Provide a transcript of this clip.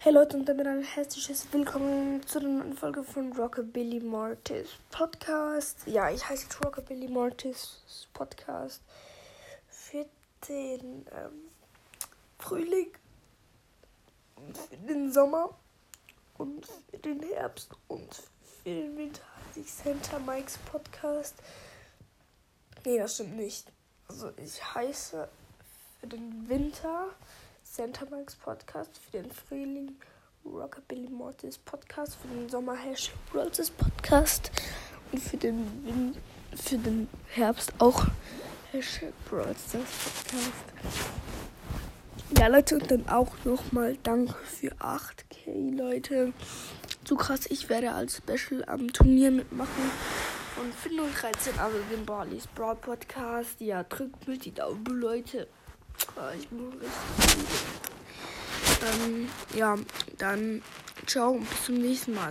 Hey Leute und damit ein herzliches Willkommen zu der neuen Folge von Rockabilly Mortis Podcast. Ja, ich heiße jetzt Rockabilly Mortis Podcast für den ähm, Frühling, für den Sommer und für den Herbst und für den Winter heiße ich Santa Mike's Podcast. Nee, das stimmt nicht. Also ich heiße für den Winter Mike's Podcast, für den Frühling Rockabilly Mortis Podcast, für den Sommer Hash Roses Podcast und für den Win für den Herbst auch Hashtag Brawlstars Podcast. Ja, Leute, und dann auch nochmal Dank für 8K, Leute. So krass, ich werde als Special am Turnier mitmachen. Von Finn und 13, also dem Barley's Brawl Podcast. Ja, drückt mit die Daumen, Leute. Ich muss ähm, ja, dann ciao und bis zum nächsten Mal.